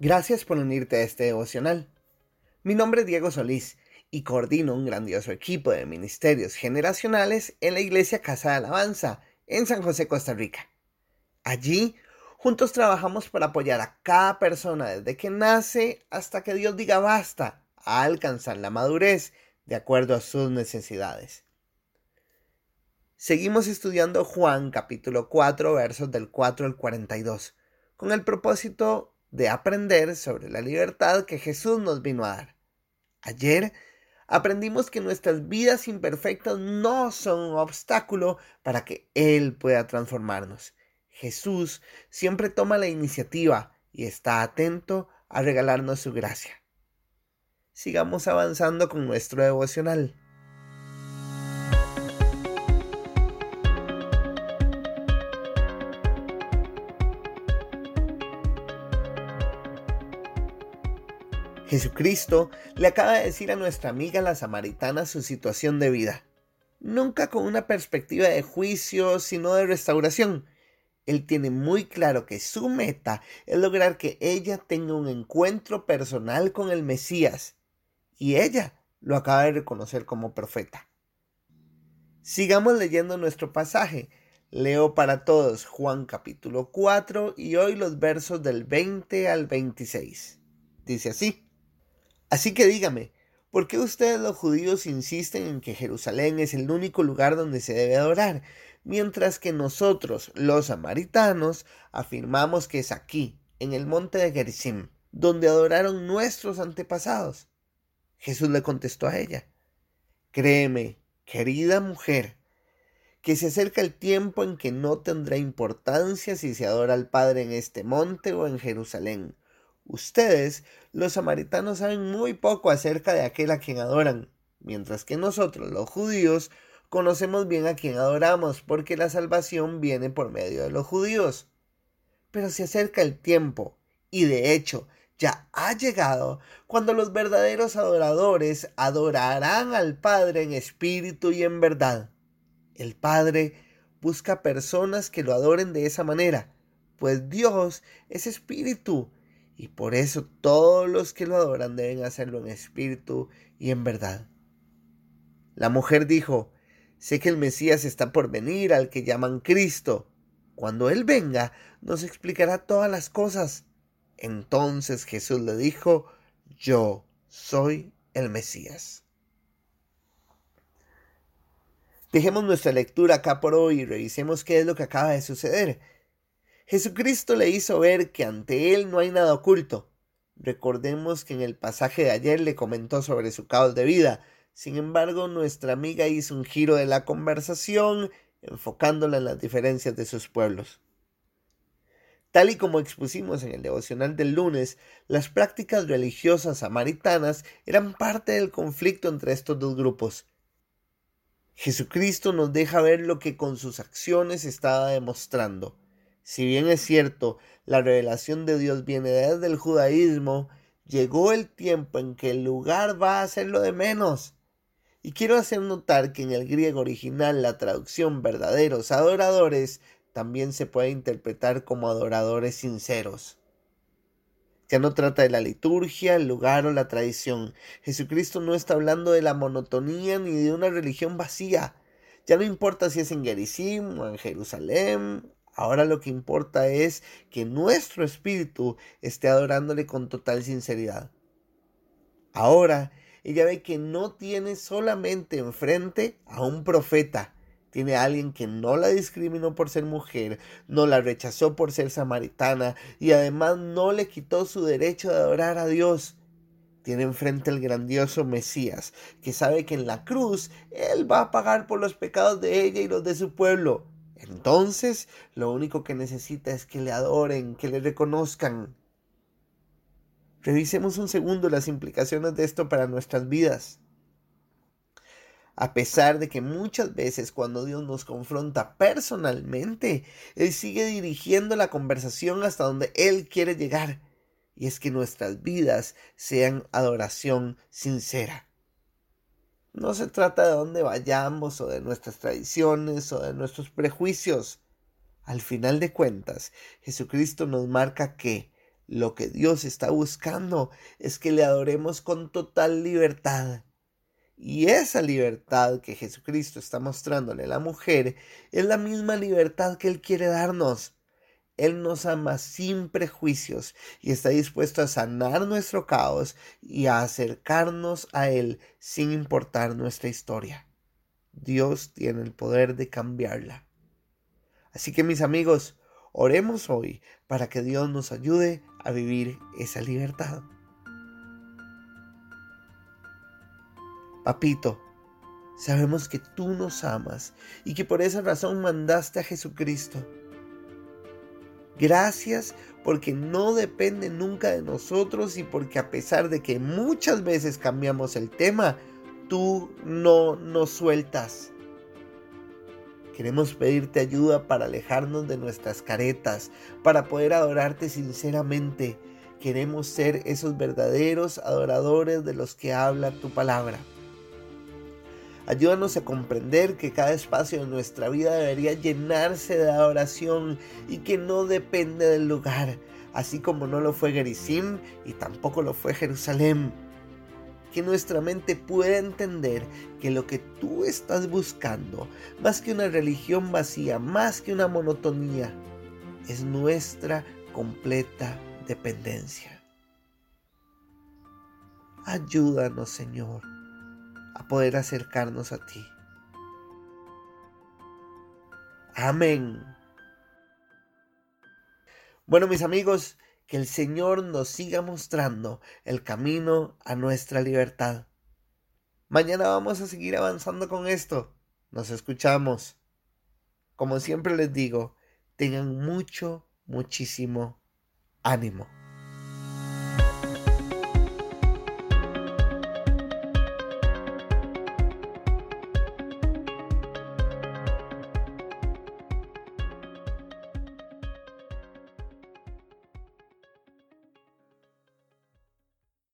Gracias por unirte a este devocional. Mi nombre es Diego Solís y coordino un grandioso equipo de ministerios generacionales en la Iglesia Casa de Alabanza en San José, Costa Rica. Allí, juntos trabajamos para apoyar a cada persona desde que nace hasta que Dios diga basta a alcanzar la madurez de acuerdo a sus necesidades. Seguimos estudiando Juan capítulo 4 versos del 4 al 42 con el propósito de aprender sobre la libertad que Jesús nos vino a dar. Ayer aprendimos que nuestras vidas imperfectas no son un obstáculo para que Él pueda transformarnos. Jesús siempre toma la iniciativa y está atento a regalarnos su gracia. Sigamos avanzando con nuestro devocional. Jesucristo le acaba de decir a nuestra amiga la samaritana su situación de vida, nunca con una perspectiva de juicio, sino de restauración. Él tiene muy claro que su meta es lograr que ella tenga un encuentro personal con el Mesías, y ella lo acaba de reconocer como profeta. Sigamos leyendo nuestro pasaje. Leo para todos Juan capítulo 4 y hoy los versos del 20 al 26. Dice así. Así que dígame, ¿por qué ustedes los judíos insisten en que Jerusalén es el único lugar donde se debe adorar, mientras que nosotros, los samaritanos, afirmamos que es aquí, en el monte de Gerizim, donde adoraron nuestros antepasados? Jesús le contestó a ella, Créeme, querida mujer, que se acerca el tiempo en que no tendrá importancia si se adora al Padre en este monte o en Jerusalén Ustedes, los samaritanos, saben muy poco acerca de aquel a quien adoran, mientras que nosotros, los judíos, conocemos bien a quien adoramos, porque la salvación viene por medio de los judíos. Pero se acerca el tiempo, y de hecho, ya ha llegado cuando los verdaderos adoradores adorarán al Padre en espíritu y en verdad. El Padre busca personas que lo adoren de esa manera, pues Dios es espíritu y por eso todos los que lo adoran deben hacerlo en espíritu y en verdad. La mujer dijo, sé que el Mesías está por venir, al que llaman Cristo. Cuando Él venga, nos explicará todas las cosas. Entonces Jesús le dijo, yo soy el Mesías. Dejemos nuestra lectura acá por hoy y revisemos qué es lo que acaba de suceder. Jesucristo le hizo ver que ante él no hay nada oculto. Recordemos que en el pasaje de ayer le comentó sobre su caos de vida. Sin embargo, nuestra amiga hizo un giro de la conversación, enfocándola en las diferencias de sus pueblos. Tal y como expusimos en el devocional del lunes, las prácticas religiosas samaritanas eran parte del conflicto entre estos dos grupos. Jesucristo nos deja ver lo que con sus acciones estaba demostrando. Si bien es cierto, la revelación de Dios viene desde el judaísmo, llegó el tiempo en que el lugar va a ser lo de menos. Y quiero hacer notar que en el griego original la traducción verdaderos adoradores también se puede interpretar como adoradores sinceros. Ya no trata de la liturgia, el lugar o la tradición. Jesucristo no está hablando de la monotonía ni de una religión vacía. Ya no importa si es en Gerizim o en Jerusalén Ahora lo que importa es que nuestro espíritu esté adorándole con total sinceridad. Ahora ella ve que no tiene solamente enfrente a un profeta, tiene a alguien que no la discriminó por ser mujer, no la rechazó por ser samaritana y además no le quitó su derecho de adorar a Dios. Tiene enfrente al grandioso Mesías, que sabe que en la cruz Él va a pagar por los pecados de ella y los de su pueblo. Entonces, lo único que necesita es que le adoren, que le reconozcan. Revisemos un segundo las implicaciones de esto para nuestras vidas. A pesar de que muchas veces cuando Dios nos confronta personalmente, Él sigue dirigiendo la conversación hasta donde Él quiere llegar. Y es que nuestras vidas sean adoración sincera. No se trata de dónde vayamos o de nuestras tradiciones o de nuestros prejuicios. Al final de cuentas, Jesucristo nos marca que Lo que Dios está buscando es que le adoremos con total libertad. Y esa libertad que Jesucristo está mostrándole a la mujer es la misma libertad que Él quiere darnos. Él nos ama sin prejuicios y está dispuesto a sanar nuestro caos y a acercarnos a Él sin importar nuestra historia. Dios tiene el poder de cambiarla. Así que mis amigos, oremos hoy para que Dios nos ayude a vivir esa libertad. Papito, sabemos que tú nos amas y que por esa razón mandaste a Jesucristo. Gracias porque no depende nunca de nosotros y porque a pesar de que muchas veces cambiamos el tema, tú no nos sueltas. Queremos pedirte ayuda para alejarnos de nuestras caretas, para poder adorarte sinceramente. Queremos ser esos verdaderos adoradores de los que habla tu palabra. Ayúdanos a comprender que cada espacio de nuestra vida debería llenarse de adoración y que no depende del lugar, así como no lo fue Gerizim y tampoco lo fue Jerusalén que nuestra mente pueda entender que lo que tú estás buscando, más que una religión vacía, más que una monotonía, es nuestra completa dependencia. Ayúdanos, Señor, a poder acercarnos a ti. Amén. Bueno, mis amigos, que el Señor nos siga mostrando el camino a nuestra libertad. Mañana vamos a seguir avanzando con esto. Nos escuchamos. Como siempre les digo, tengan mucho, muchísimo ánimo.